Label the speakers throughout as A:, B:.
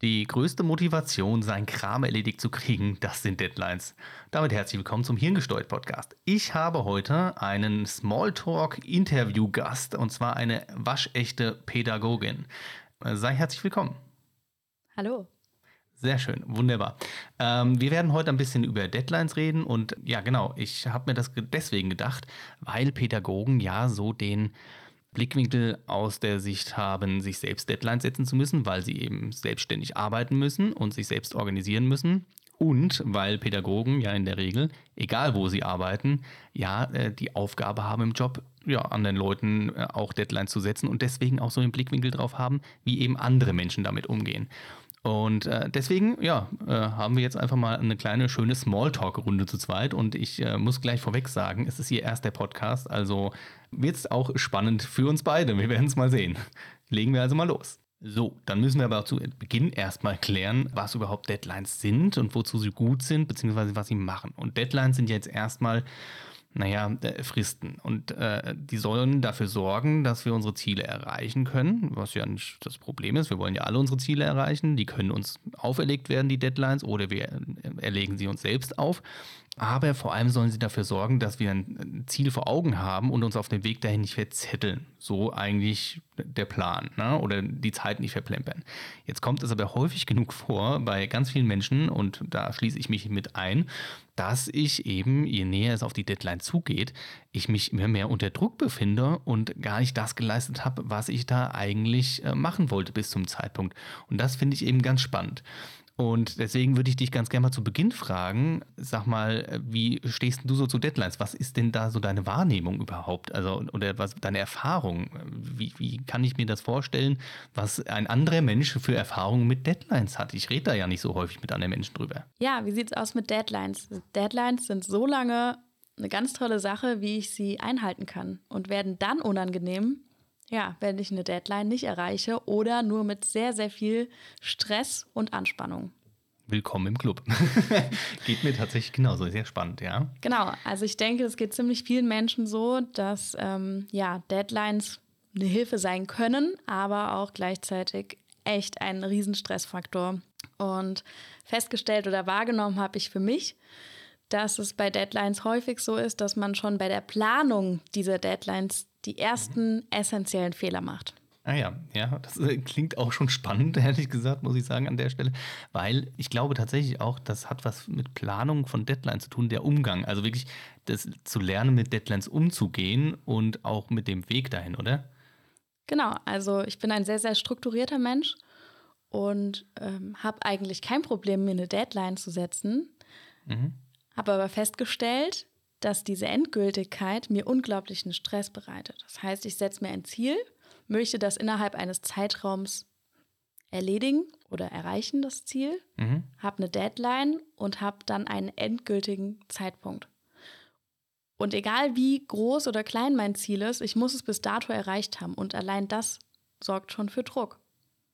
A: Die größte Motivation, seinen Kram erledigt zu kriegen, das sind Deadlines. Damit herzlich willkommen zum Hirngesteuert Podcast. Ich habe heute einen Smalltalk-Interview-Gast und zwar eine waschechte Pädagogin. Sei herzlich willkommen.
B: Hallo.
A: Sehr schön, wunderbar. Ähm, wir werden heute ein bisschen über Deadlines reden und ja, genau, ich habe mir das deswegen gedacht, weil Pädagogen ja so den Blickwinkel aus der Sicht haben, sich selbst Deadlines setzen zu müssen, weil sie eben selbstständig arbeiten müssen und sich selbst organisieren müssen. Und weil Pädagogen ja in der Regel, egal wo sie arbeiten, ja äh, die Aufgabe haben im Job, ja, anderen Leuten äh, auch Deadlines zu setzen und deswegen auch so einen Blickwinkel drauf haben, wie eben andere Menschen damit umgehen. Und äh, deswegen, ja, äh, haben wir jetzt einfach mal eine kleine, schöne Smalltalk-Runde zu zweit. Und ich äh, muss gleich vorweg sagen, es ist ihr erster Podcast, also wird es auch spannend für uns beide. Wir werden es mal sehen. Legen wir also mal los. So, dann müssen wir aber zu Beginn erstmal klären, was überhaupt Deadlines sind und wozu sie gut sind, beziehungsweise was sie machen. Und Deadlines sind jetzt erstmal naja, äh, Fristen. Und äh, die sollen dafür sorgen, dass wir unsere Ziele erreichen können, was ja nicht das Problem ist. Wir wollen ja alle unsere Ziele erreichen. Die können uns auferlegt werden, die Deadlines, oder wir äh, erlegen sie uns selbst auf. Aber vor allem sollen sie dafür sorgen, dass wir ein Ziel vor Augen haben und uns auf dem Weg dahin nicht verzetteln. So eigentlich der Plan ne? oder die Zeit nicht verplempern. Jetzt kommt es aber häufig genug vor bei ganz vielen Menschen und da schließe ich mich mit ein, dass ich eben, je näher es auf die Deadline zugeht, ich mich immer mehr unter Druck befinde und gar nicht das geleistet habe, was ich da eigentlich äh, machen wollte bis zum Zeitpunkt. Und das finde ich eben ganz spannend. Und deswegen würde ich dich ganz gerne mal zu Beginn fragen, sag mal, wie stehst du so zu Deadlines? Was ist denn da so deine Wahrnehmung überhaupt? Also, oder was deine Erfahrung? Wie, wie kann ich mir das vorstellen, was ein anderer Mensch für Erfahrungen mit Deadlines hat? Ich rede da ja nicht so häufig mit anderen Menschen drüber.
B: Ja, wie sieht es aus mit Deadlines? Deadlines sind so lange eine ganz tolle Sache, wie ich sie einhalten kann und werden dann unangenehm, ja, wenn ich eine Deadline nicht erreiche oder nur mit sehr, sehr viel Stress und Anspannung.
A: Willkommen im Club. geht mir tatsächlich genauso, sehr spannend, ja.
B: Genau, also ich denke, es geht ziemlich vielen Menschen so, dass ähm, ja, Deadlines eine Hilfe sein können, aber auch gleichzeitig echt ein Riesenstressfaktor. Und festgestellt oder wahrgenommen habe ich für mich, dass es bei Deadlines häufig so ist, dass man schon bei der Planung dieser Deadlines die ersten essentiellen Fehler macht.
A: Ah ja, ja, das äh, klingt auch schon spannend, ehrlich gesagt, muss ich sagen, an der Stelle. Weil ich glaube tatsächlich auch, das hat was mit Planung von Deadlines zu tun, der Umgang. Also wirklich das zu lernen, mit Deadlines umzugehen und auch mit dem Weg dahin, oder?
B: Genau, also ich bin ein sehr, sehr strukturierter Mensch und ähm, habe eigentlich kein Problem, mir eine Deadline zu setzen. Mhm. Habe aber festgestellt, dass diese Endgültigkeit mir unglaublichen Stress bereitet. Das heißt, ich setze mir ein Ziel, möchte das innerhalb eines Zeitraums erledigen oder erreichen, das Ziel, mhm. habe eine Deadline und habe dann einen endgültigen Zeitpunkt. Und egal wie groß oder klein mein Ziel ist, ich muss es bis dato erreicht haben. Und allein das sorgt schon für Druck.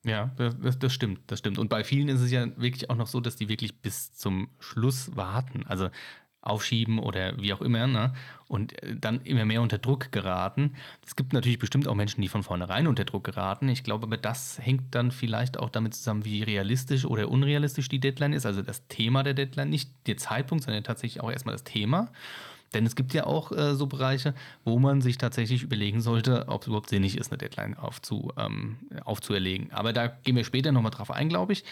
A: Ja, das, das, stimmt, das stimmt. Und bei vielen ist es ja wirklich auch noch so, dass die wirklich bis zum Schluss warten. Also aufschieben oder wie auch immer, ne? und äh, dann immer mehr unter Druck geraten. Es gibt natürlich bestimmt auch Menschen, die von vornherein unter Druck geraten. Ich glaube, aber das hängt dann vielleicht auch damit zusammen, wie realistisch oder unrealistisch die Deadline ist. Also das Thema der Deadline, nicht der Zeitpunkt, sondern tatsächlich auch erstmal das Thema. Denn es gibt ja auch äh, so Bereiche, wo man sich tatsächlich überlegen sollte, ob es überhaupt sinnig ist, eine Deadline aufzu, ähm, aufzuerlegen. Aber da gehen wir später nochmal drauf ein, glaube ich.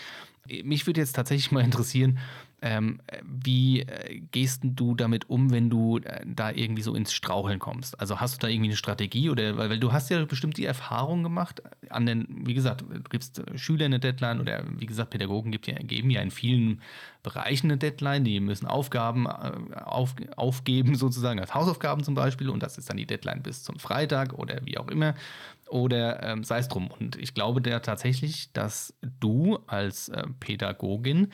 A: Mich würde jetzt tatsächlich mal interessieren, ähm, wie äh, gehst du damit um, wenn du äh, da irgendwie so ins Straucheln kommst? Also hast du da irgendwie eine Strategie oder weil, weil du hast ja bestimmt die Erfahrung gemacht an den, wie gesagt, du gibst äh, Schüler eine Deadline oder wie gesagt, Pädagogen gibt ja, geben ja in vielen Bereichen eine Deadline, die müssen Aufgaben äh, auf, aufgeben, sozusagen als Hausaufgaben zum Beispiel, und das ist dann die Deadline bis zum Freitag oder wie auch immer. Oder ähm, sei es drum. Und ich glaube da tatsächlich, dass du als äh, Pädagogin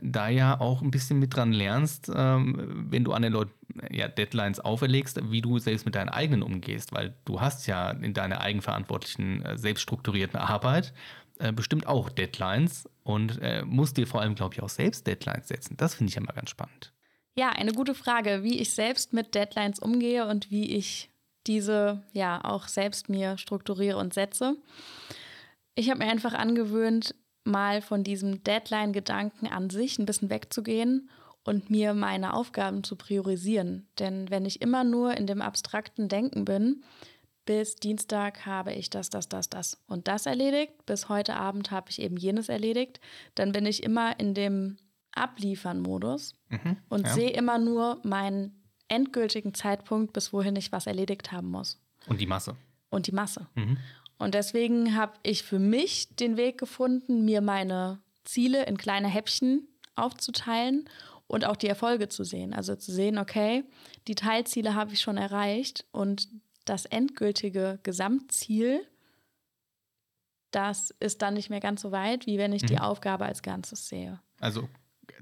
A: da ja auch ein bisschen mit dran lernst, ähm, wenn du an den Leuten ja, Deadlines auferlegst, wie du selbst mit deinen eigenen umgehst, weil du hast ja in deiner eigenverantwortlichen, äh, selbststrukturierten Arbeit äh, bestimmt auch Deadlines und äh, musst dir vor allem, glaube ich, auch selbst Deadlines setzen. Das finde ich ja mal ganz spannend.
B: Ja, eine gute Frage, wie ich selbst mit Deadlines umgehe und wie ich diese ja auch selbst mir strukturiere und setze. Ich habe mir einfach angewöhnt, mal von diesem Deadline-Gedanken an sich ein bisschen wegzugehen und mir meine Aufgaben zu priorisieren. Denn wenn ich immer nur in dem abstrakten Denken bin, bis Dienstag habe ich das, das, das, das und das erledigt, bis heute Abend habe ich eben jenes erledigt, dann bin ich immer in dem Abliefern-Modus mhm, und ja. sehe immer nur meinen endgültigen Zeitpunkt, bis wohin ich was erledigt haben muss.
A: Und die Masse.
B: Und die Masse. Mhm. Und deswegen habe ich für mich den Weg gefunden, mir meine Ziele in kleine Häppchen aufzuteilen und auch die Erfolge zu sehen. Also zu sehen, okay, die Teilziele habe ich schon erreicht und das endgültige Gesamtziel, das ist dann nicht mehr ganz so weit, wie wenn ich mhm. die Aufgabe als Ganzes sehe.
A: Also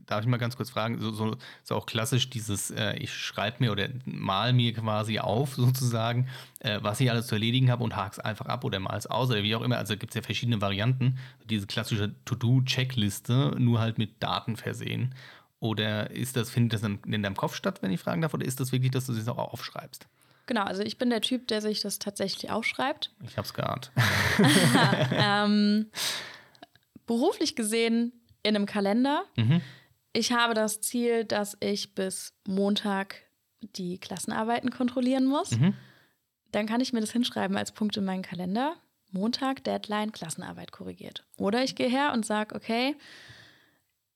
A: darf ich mal ganz kurz fragen, so, so, so auch klassisch dieses, äh, ich schreibe mir oder mal mir quasi auf sozusagen, äh, was ich alles zu erledigen habe und hake es einfach ab oder mal es aus oder wie auch immer. Also gibt es ja verschiedene Varianten. Diese klassische To-Do-Checkliste, nur halt mit Daten versehen. Oder ist das, findet das in, in deinem Kopf statt, wenn ich fragen darf, oder ist das wirklich, dass du es auch aufschreibst?
B: Genau, also ich bin der Typ, der sich das tatsächlich aufschreibt.
A: Ich habe es geahnt.
B: ähm, beruflich gesehen in einem Kalender. Mhm. Ich habe das Ziel, dass ich bis Montag die Klassenarbeiten kontrollieren muss. Mhm. Dann kann ich mir das hinschreiben als Punkt in meinen Kalender. Montag, Deadline, Klassenarbeit korrigiert. Oder ich gehe her und sage, okay,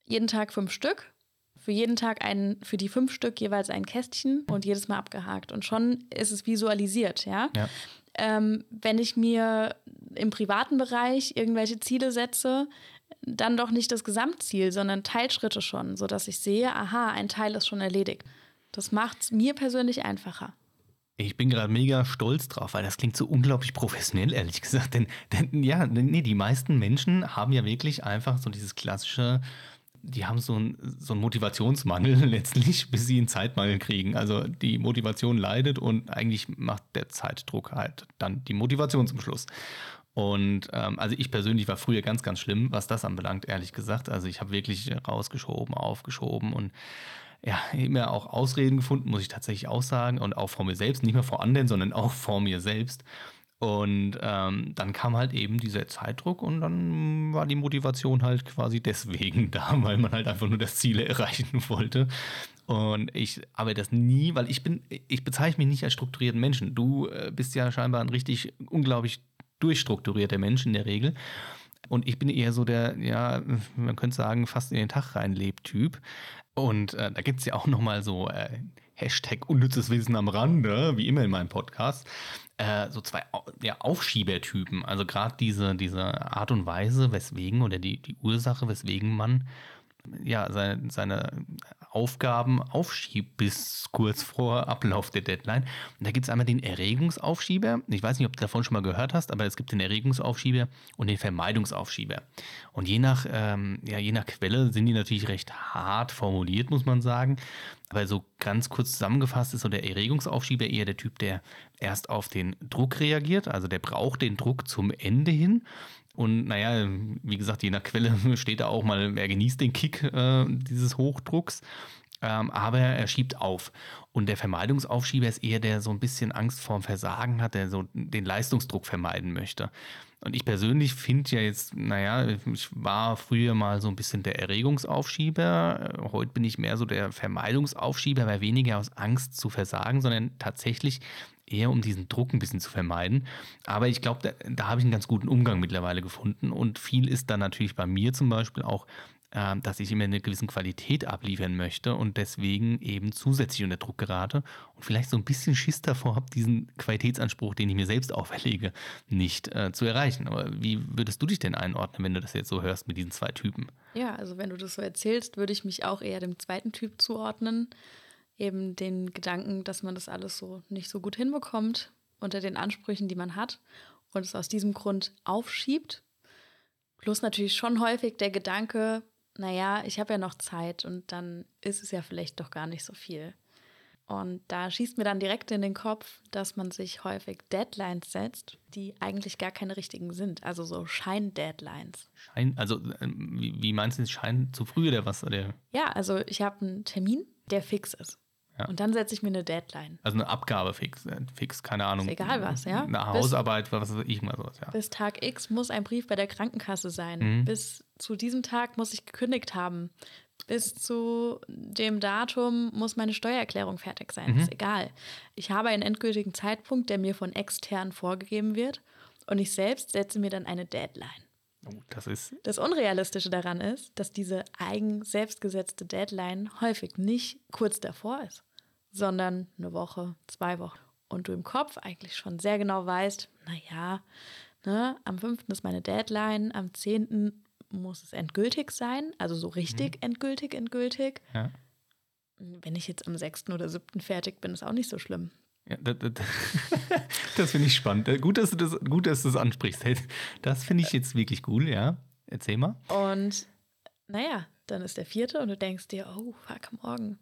B: jeden Tag fünf Stück. Für jeden Tag ein, für die fünf Stück jeweils ein Kästchen und jedes Mal abgehakt. Und schon ist es visualisiert, ja. ja. Ähm, wenn ich mir im privaten Bereich irgendwelche Ziele setze, dann doch nicht das Gesamtziel, sondern Teilschritte schon, sodass ich sehe, aha, ein Teil ist schon erledigt. Das macht es mir persönlich einfacher.
A: Ich bin gerade mega stolz drauf, weil das klingt so unglaublich professionell, ehrlich gesagt. Denn, denn ja, nee, die meisten Menschen haben ja wirklich einfach so dieses klassische, die haben so einen so Motivationsmangel letztlich, bis sie einen Zeitmangel kriegen. Also die Motivation leidet und eigentlich macht der Zeitdruck halt dann die Motivation zum Schluss. Und ähm, also ich persönlich war früher ganz, ganz schlimm, was das anbelangt, ehrlich gesagt. Also ich habe wirklich rausgeschoben, aufgeschoben und ja, immer auch Ausreden gefunden, muss ich tatsächlich auch sagen. Und auch vor mir selbst, nicht mehr vor anderen, sondern auch vor mir selbst. Und ähm, dann kam halt eben dieser Zeitdruck und dann war die Motivation halt quasi deswegen da, weil man halt einfach nur das Ziel erreichen wollte. Und ich arbeite das nie, weil ich bin, ich bezeichne mich nicht als strukturierten Menschen. Du äh, bist ja scheinbar ein richtig unglaublich durchstrukturierte Mensch in der Regel. Und ich bin eher so der, ja, man könnte sagen, fast in den Tag rein lebt Typ. Und äh, da gibt es ja auch nochmal so äh, Hashtag unnützes Wissen am Rande, wie immer in meinem Podcast. Äh, so zwei ja, Aufschiebertypen. Also gerade diese, diese Art und Weise, weswegen oder die, die Ursache, weswegen man ja, seine, seine Aufgaben aufschiebt bis kurz vor Ablauf der Deadline. Und da gibt es einmal den Erregungsaufschieber. Ich weiß nicht, ob du davon schon mal gehört hast, aber es gibt den Erregungsaufschieber und den Vermeidungsaufschieber. Und je nach, ähm, ja, je nach Quelle sind die natürlich recht hart formuliert, muss man sagen. Aber so ganz kurz zusammengefasst ist so der Erregungsaufschieber eher der Typ, der erst auf den Druck reagiert. Also der braucht den Druck zum Ende hin und naja, wie gesagt, je nach Quelle steht da auch mal, wer genießt den Kick äh, dieses Hochdrucks. Ähm, aber er schiebt auf. Und der Vermeidungsaufschieber ist eher der der so ein bisschen Angst vorm Versagen hat, der so den Leistungsdruck vermeiden möchte. Und ich persönlich finde ja jetzt, naja, ich war früher mal so ein bisschen der Erregungsaufschieber. Heute bin ich mehr so der Vermeidungsaufschieber, weil weniger aus Angst zu versagen, sondern tatsächlich eher um diesen Druck ein bisschen zu vermeiden. Aber ich glaube, da, da habe ich einen ganz guten Umgang mittlerweile gefunden. Und viel ist dann natürlich bei mir zum Beispiel auch, äh, dass ich immer eine gewisse Qualität abliefern möchte und deswegen eben zusätzlich unter Druck gerate und vielleicht so ein bisschen Schiss davor habe, diesen Qualitätsanspruch, den ich mir selbst auferlege, nicht äh, zu erreichen. Aber wie würdest du dich denn einordnen, wenn du das jetzt so hörst mit diesen zwei Typen?
B: Ja, also wenn du das so erzählst, würde ich mich auch eher dem zweiten Typ zuordnen eben den Gedanken, dass man das alles so nicht so gut hinbekommt unter den Ansprüchen, die man hat und es aus diesem Grund aufschiebt. Plus natürlich schon häufig der Gedanke, naja, ich habe ja noch Zeit und dann ist es ja vielleicht doch gar nicht so viel. Und da schießt mir dann direkt in den Kopf, dass man sich häufig Deadlines setzt, die eigentlich gar keine richtigen sind. Also so Schein-Deadlines.
A: Schein, also ähm, wie, wie meinst du, Schein zu früh oder was? Oder?
B: Ja, also ich habe einen Termin, der fix ist.
A: Ja.
B: Und dann setze ich mir eine Deadline.
A: Also eine Abgabe fix, äh, fix keine Ahnung.
B: Ist egal was, ja.
A: Eine
B: Bis-
A: Hausarbeit, was weiß ich mal sowas, ja.
B: Bis Tag X muss ein Brief bei der Krankenkasse sein.
A: Mhm.
B: Bis zu diesem Tag muss ich gekündigt haben. Bis zu dem Datum muss meine Steuererklärung fertig sein.
A: Mhm.
B: Ist egal. Ich habe einen endgültigen Zeitpunkt, der mir von extern vorgegeben wird. Und ich selbst setze mir dann eine Deadline.
A: Oh, das ist,
B: Das Unrealistische daran ist, dass diese eigen selbstgesetzte Deadline häufig nicht kurz davor ist, sondern eine Woche, zwei Wochen. Und du im Kopf eigentlich schon sehr genau weißt, naja, ne, am 5. ist meine Deadline, am 10. muss es endgültig sein, also so richtig endgültig, endgültig.
A: ja.
B: Wenn ich jetzt am 6. oder 7. fertig bin, ist auch nicht so schlimm.
A: Ja, das das, das finde ich spannend. Äh, Gut, dass du das, gut, dass du das ansprichst. Das finde ich jetzt wirklich cool, ja. Erzähl mal.
B: Und naja, dann ist der vierte und du denkst dir, oh, fuck, morgen.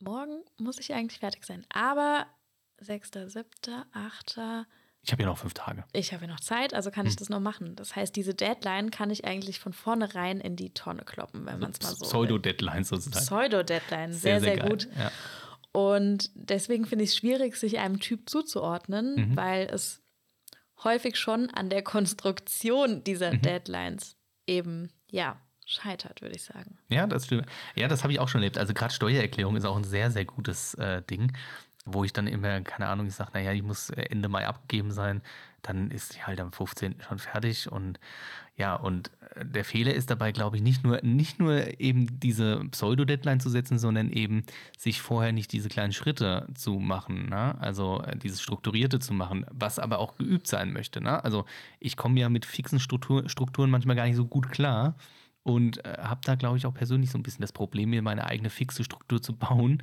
B: Morgen muss ich eigentlich fertig sein. Aber 6., 7., 8.,
A: Ich habe ja noch fünf Tage.
B: ich habe ja noch Zeit, also kann ich
A: Hm.
B: das noch machen. Das heißt, diese Deadline kann ich eigentlich von vornherein in die Tonne kloppen, wenn man es mal so will.
A: Pseudo-Deadlines sozusagen.
B: Pseudo-Deadline, sehr, sehr,
A: geil.
B: gut.
A: Ja.
B: Und deswegen finde ich es schwierig, sich einem Typ zuzuordnen,
A: Mhm.
B: weil es häufig schon an der Konstruktion dieser
A: Mhm.
B: Deadlines eben, ja, scheitert, würde ich sagen.
A: Ja, das stimmt. Ja, das habe ich auch schon erlebt. Also gerade Steuererklärung ist auch ein sehr, sehr gutes äh, Ding, wo ich dann immer, keine Ahnung, ich sage, naja, die muss äh, Ende Mai abgegeben sein. Dann ist die halt am 15. schon fertig. Und ja, und äh, der Fehler ist dabei, glaube ich, nicht nur, nicht nur eben diese Pseudo-Deadline zu setzen, sondern eben sich vorher nicht diese kleinen Schritte zu machen. Ne? Also äh, dieses Strukturierte zu machen, was aber auch geübt sein möchte. Ne? Also ich komme ja mit fixen Struktur, Strukturen manchmal gar nicht so gut klar und äh, habe da, glaube ich, auch persönlich so ein bisschen das Problem, mir meine eigene fixe Struktur zu bauen.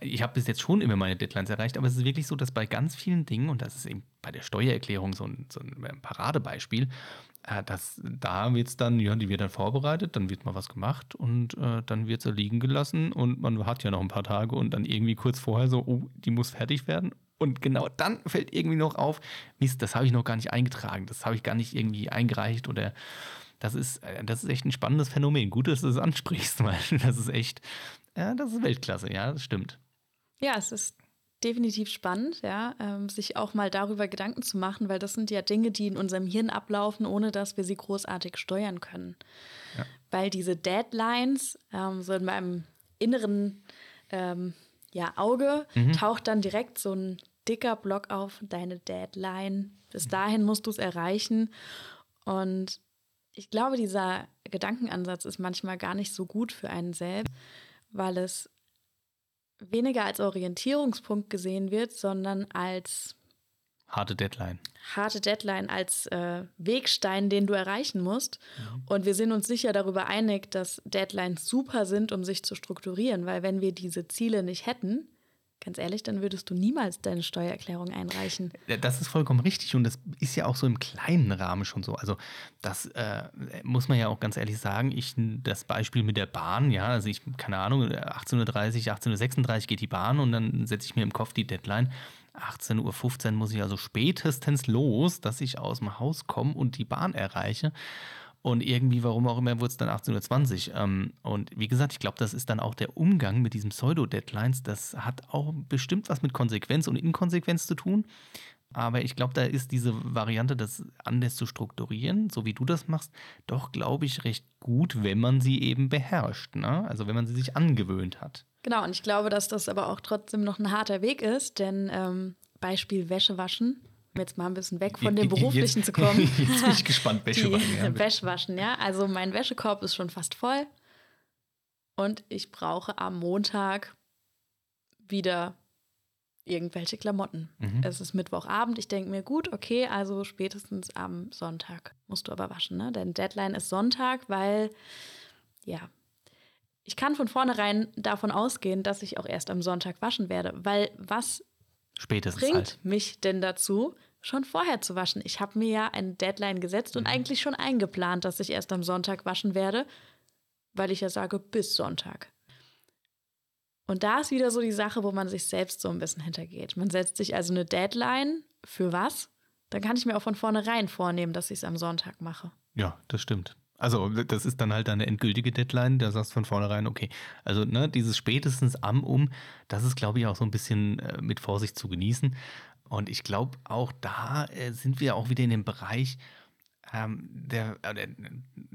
A: Ich habe bis jetzt schon immer meine Deadlines erreicht, aber es ist wirklich so, dass bei ganz vielen Dingen, und das ist eben bei der Steuererklärung so ein, so ein Paradebeispiel, äh, dass da wird es dann, ja, die wird dann vorbereitet, dann wird mal was gemacht und äh, dann wird sie liegen gelassen und man hat ja noch ein paar Tage und dann irgendwie kurz vorher so, oh, die muss fertig werden. Und genau dann fällt irgendwie noch auf, Mist, das habe ich noch gar nicht eingetragen, das habe ich gar nicht irgendwie eingereicht oder das ist, äh, das ist echt ein spannendes Phänomen. Gut, dass du es ansprichst, weil das ist echt, ja, das ist Weltklasse, ja, das stimmt.
B: Ja, es ist definitiv spannend, ja, ähm, sich auch mal darüber Gedanken zu machen, weil das sind ja Dinge, die in unserem Hirn ablaufen, ohne dass wir sie großartig steuern können.
A: Ja.
B: Weil diese Deadlines, ähm, so in meinem inneren ähm, ja, Auge, taucht dann direkt so ein dicker Block auf, deine Deadline. Bis dahin musst du es erreichen. Und ich glaube, dieser Gedankenansatz ist manchmal gar nicht so gut für einen selbst, weil es weniger als Orientierungspunkt gesehen wird, sondern als
A: Harte Deadline.
B: harte Deadline, als äh, Wegstein, den du erreichen musst. Und wir sind uns sicher darüber einig, dass Deadlines super sind, um sich zu strukturieren, weil wenn wir diese Ziele nicht hätten, ganz ehrlich, dann würdest du niemals deine Steuererklärung einreichen.
A: Das ist vollkommen richtig und das ist ja auch so im kleinen Rahmen schon so. Also das äh, muss man ja auch ganz ehrlich sagen. Ich das Beispiel mit der Bahn, ja, also ich keine Ahnung, 18:30, 18:36 geht die Bahn und dann setze ich mir im Kopf die Deadline. 18:15 Uhr muss ich also spätestens los, dass ich aus dem Haus komme und die Bahn erreiche. Und irgendwie, warum auch immer, wurde es dann 18.20 Uhr. Ähm, und wie gesagt, ich glaube, das ist dann auch der Umgang mit diesen Pseudo-Deadlines. Das hat auch bestimmt was mit Konsequenz und Inkonsequenz zu tun. Aber ich glaube, da ist diese Variante, das anders zu strukturieren, so wie du das machst, doch, glaube ich, recht gut, wenn man sie eben beherrscht. Ne? Also wenn man sie sich angewöhnt hat.
B: Genau, und ich glaube, dass das aber auch trotzdem noch ein harter Weg ist, denn ähm, Beispiel Wäsche waschen, um jetzt mal ein bisschen weg von dem
A: Jetzt-
B: Beruflichen zu kommen.
A: Jetzt bin ich gespannt, Wäsche waschen. Ja.
B: Wäsche waschen, ja. Also mein Wäschekorb ist schon fast voll. Und ich brauche am Montag wieder irgendwelche Klamotten.
A: Mhm.
B: Es ist Mittwochabend. Ich denke mir, gut, okay, also spätestens am Sonntag musst du aber waschen, ne? Denn Deadline ist Sonntag, weil, ja, ich kann von vornherein davon ausgehen, dass ich auch erst am Sonntag waschen werde. Weil was
A: Spätestens
B: bringt
A: halt.
B: mich denn dazu, schon vorher zu waschen? Ich habe mir ja eine Deadline gesetzt
A: Mhm.
B: und eigentlich schon eingeplant, dass ich erst am Sonntag waschen werde, weil ich ja sage, bis Sonntag. Und da ist wieder so die Sache, wo man sich selbst so ein bisschen hintergeht. Man setzt sich also eine Deadline für was? Dann kann ich mir auch von vornherein vornehmen, dass ich es am Sonntag mache.
A: Ja, das stimmt. Also, das ist dann halt eine endgültige Deadline, da sagst du von vornherein, okay. Also, ne, dieses spätestens am um, das ist, glaube ich, auch so ein bisschen äh, mit Vorsicht zu genießen. Und ich glaube, auch da äh, sind wir auch wieder in dem Bereich, ähm, der, äh,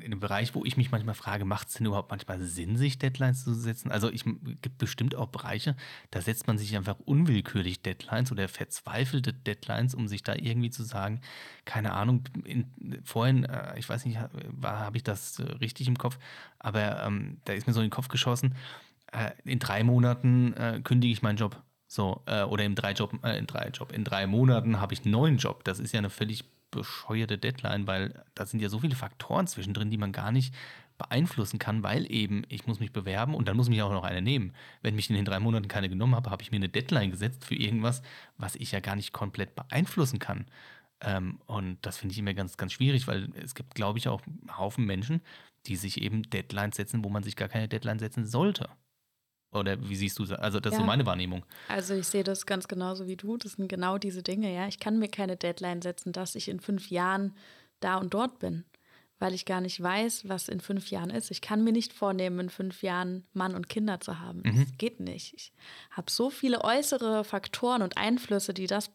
A: in dem Bereich, wo ich mich manchmal frage, macht es denn überhaupt manchmal Sinn, sich Deadlines zu setzen? Also es gibt bestimmt auch Bereiche, da setzt man sich einfach unwillkürlich Deadlines oder verzweifelte Deadlines, um sich da irgendwie zu sagen, keine Ahnung, in, vorhin, äh, ich weiß nicht, habe ich das äh, richtig im Kopf, aber ähm, da ist mir so in den Kopf geschossen, äh, in drei Monaten äh, kündige ich meinen Job. So, äh, oder im drei Job, in drei Job, in drei Monaten habe ich einen neuen Job. Das ist ja eine völlig bescheuerte Deadline, weil da sind ja so viele Faktoren zwischendrin, die man gar nicht beeinflussen kann, weil eben ich muss mich bewerben und dann muss mich auch noch eine nehmen. Wenn mich in den drei Monaten keine genommen habe, habe ich mir eine Deadline gesetzt für irgendwas, was ich ja gar nicht komplett beeinflussen kann. Ähm, und das finde ich immer ganz, ganz schwierig, weil es gibt, glaube ich, auch einen Haufen Menschen, die sich eben Deadlines setzen, wo man sich gar keine Deadline setzen sollte. Oder wie siehst du das? Also, das ja. ist so meine Wahrnehmung.
B: Also, ich sehe das ganz genauso wie du. Das sind genau diese Dinge, ja. Ich kann mir keine Deadline setzen, dass ich in fünf Jahren da und dort bin, weil ich gar nicht weiß, was in fünf Jahren ist. Ich kann mir nicht vornehmen, in fünf Jahren Mann und Kinder zu haben. Mhm. Das geht nicht. Ich habe so viele äußere Faktoren und Einflüsse, die das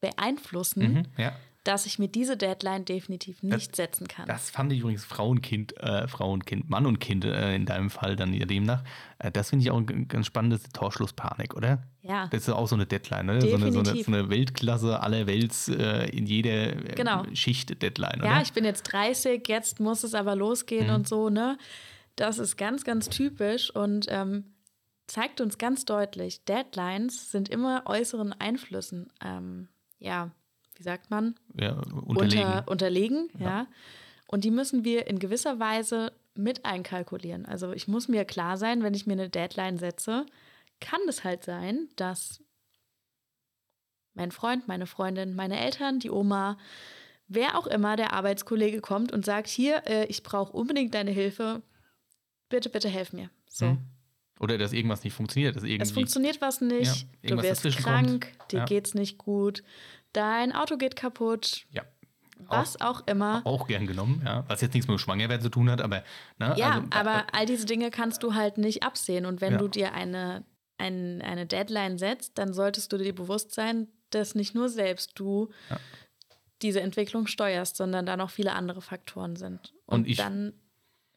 B: beeinflussen. Mhm, ja dass ich mir diese Deadline definitiv nicht
A: das,
B: setzen kann.
A: Das fand ich übrigens Frauenkind, äh, Frauenkind, Mann und Kind äh, in deinem Fall dann ja demnach. Äh, das finde ich auch ein ganz spannendes Torschlusspanik, oder?
B: Ja.
A: Das ist auch so eine Deadline, ne? So eine, so, eine, so eine, Weltklasse aller Welts äh, in jeder äh, genau. Schicht Deadline,
B: oder? Ja, ich bin jetzt 30, jetzt muss es aber losgehen mhm. und so, ne? Das ist ganz, ganz typisch und ähm, zeigt uns ganz deutlich, Deadlines sind immer äußeren Einflüssen ähm, ja, wie sagt man?
A: Ja, unterlegen.
B: Unter, unterlegen, ja. ja. Und die müssen wir in gewisser Weise mit einkalkulieren. Also ich muss mir klar sein, wenn ich mir eine Deadline setze, kann es halt sein, dass mein Freund, meine Freundin, meine Eltern, die Oma, wer auch immer, der Arbeitskollege kommt und sagt, hier, äh, ich brauche unbedingt deine Hilfe, bitte, bitte helf mir. So. Hm.
A: Oder dass irgendwas nicht funktioniert. Dass irgendwie,
B: es funktioniert was nicht, ja, du wirst krank, dir ja. geht's nicht gut, dein Auto geht kaputt.
A: Ja.
B: Was auch, auch, immer.
A: Auch gern genommen, ja. Was jetzt nichts mit Schwangerwerden zu tun hat, aber.
B: Ne, ja, also, aber all diese Dinge kannst du halt nicht absehen. Und wenn ja. du dir eine, ein, eine Deadline setzt, dann solltest du dir bewusst sein, dass nicht nur selbst du diese Entwicklung steuerst, sondern da noch viele andere Faktoren sind. Und, Und ich, dann,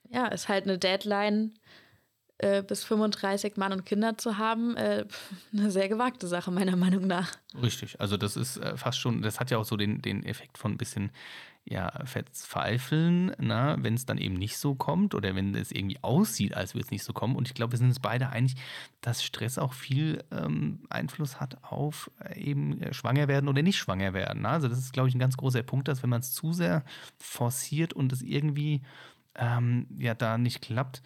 B: ja, ist halt eine Deadline äh, bis 35 Mann und Kinder zu haben, äh, eine sehr gewagte Sache, meiner Meinung nach.
A: Richtig, also das ist äh, fast schon, das hat ja auch so den, den Effekt von ein bisschen ja, verzweifeln, wenn es dann eben nicht so kommt oder wenn es irgendwie aussieht, als würde es nicht so kommen. Und ich glaube, wir sind uns beide einig, dass Stress auch viel ähm, Einfluss hat auf äh, eben äh, schwanger werden oder nicht schwanger werden. Ne? Also das ist, glaube ich, ein ganz großer Punkt, dass wenn man es zu sehr forciert und es irgendwie ähm, ja da nicht klappt,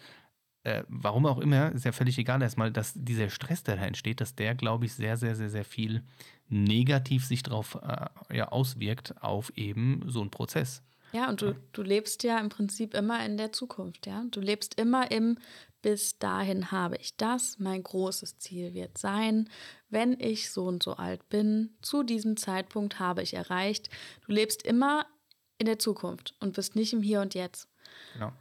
A: äh, warum auch immer, ist ja völlig egal erstmal, dass dieser Stress, der da entsteht, dass der, glaube ich, sehr, sehr, sehr, sehr viel negativ sich darauf äh, ja, auswirkt, auf eben so einen Prozess.
B: Ja, und du, du lebst ja im Prinzip immer in der Zukunft, ja. Du lebst immer im bis dahin habe ich das, mein großes Ziel wird sein, wenn ich so und so alt bin, zu diesem Zeitpunkt habe ich erreicht. Du lebst immer in der Zukunft und bist nicht im Hier und Jetzt. Genau.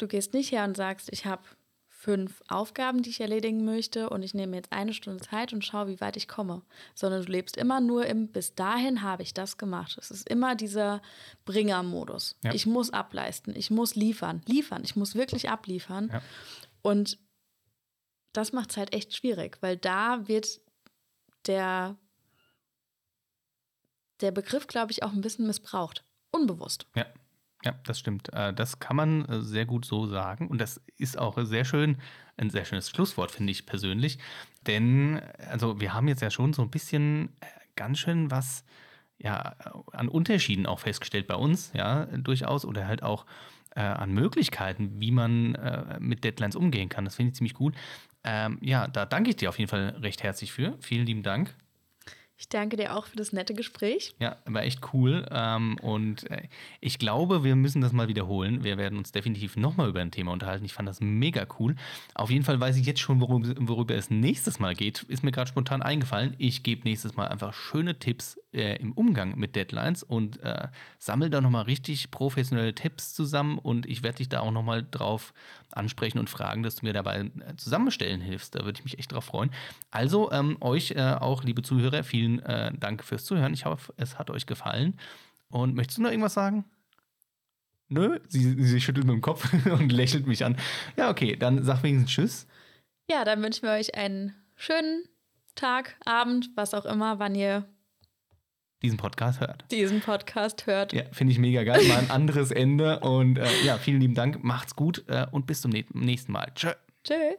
B: Du gehst nicht her und sagst, ich habe fünf Aufgaben, die ich erledigen möchte und ich nehme jetzt eine Stunde Zeit und schaue, wie weit ich komme, sondern du lebst immer nur im bis dahin habe ich das gemacht. Es ist immer dieser Bringer-Modus. Ja. Ich muss ableisten, ich muss liefern, liefern, ich muss wirklich abliefern. Ja. Und das macht es halt echt schwierig, weil da wird der, der Begriff, glaube ich, auch ein bisschen missbraucht. Unbewusst.
A: Ja. Ja, das stimmt. Äh, das kann man äh, sehr gut so sagen. Und das ist auch sehr schön, ein sehr schönes Schlusswort, finde ich persönlich. Denn, also wir haben jetzt ja schon so ein bisschen äh, ganz schön was ja, an Unterschieden auch festgestellt bei uns, ja, durchaus, oder halt auch äh, an Möglichkeiten, wie man äh, mit Deadlines umgehen kann. Das finde ich ziemlich gut. Ähm, ja, da danke ich dir auf jeden Fall recht herzlich für. Vielen lieben Dank.
B: Ich danke dir auch für das nette Gespräch.
A: Ja, war echt cool. Ähm, und äh, ich glaube, wir müssen das mal wiederholen. Wir werden uns definitiv nochmal über ein Thema unterhalten. Ich fand das mega cool. Auf jeden Fall weiß ich jetzt schon, worüber, worüber es nächstes Mal geht. Ist mir gerade spontan eingefallen. Ich gebe nächstes Mal einfach schöne Tipps äh, im Umgang mit Deadlines und äh, sammle da nochmal richtig professionelle Tipps zusammen und ich werde dich da auch nochmal drauf ansprechen und fragen, dass du mir dabei äh, zusammenstellen hilfst. Da würde ich mich echt drauf freuen. Also ähm, euch äh, auch, liebe Zuhörer, vielen äh, Dank fürs Zuhören. Ich hoffe, es hat euch gefallen. Und möchtest du noch irgendwas sagen? Nö, sie, sie schüttelt mit dem Kopf und lächelt mich an. Ja, okay, dann sag wenigstens Tschüss.
B: Ja, dann wünschen wir euch einen schönen Tag, Abend, was auch immer, wann ihr
A: diesen Podcast hört.
B: Diesen Podcast hört.
A: Ja, finde ich mega geil. Mal ein anderes Ende. Und äh, ja, vielen lieben Dank. Macht's gut äh, und bis zum nächsten Mal. Tschö.
B: Tschö.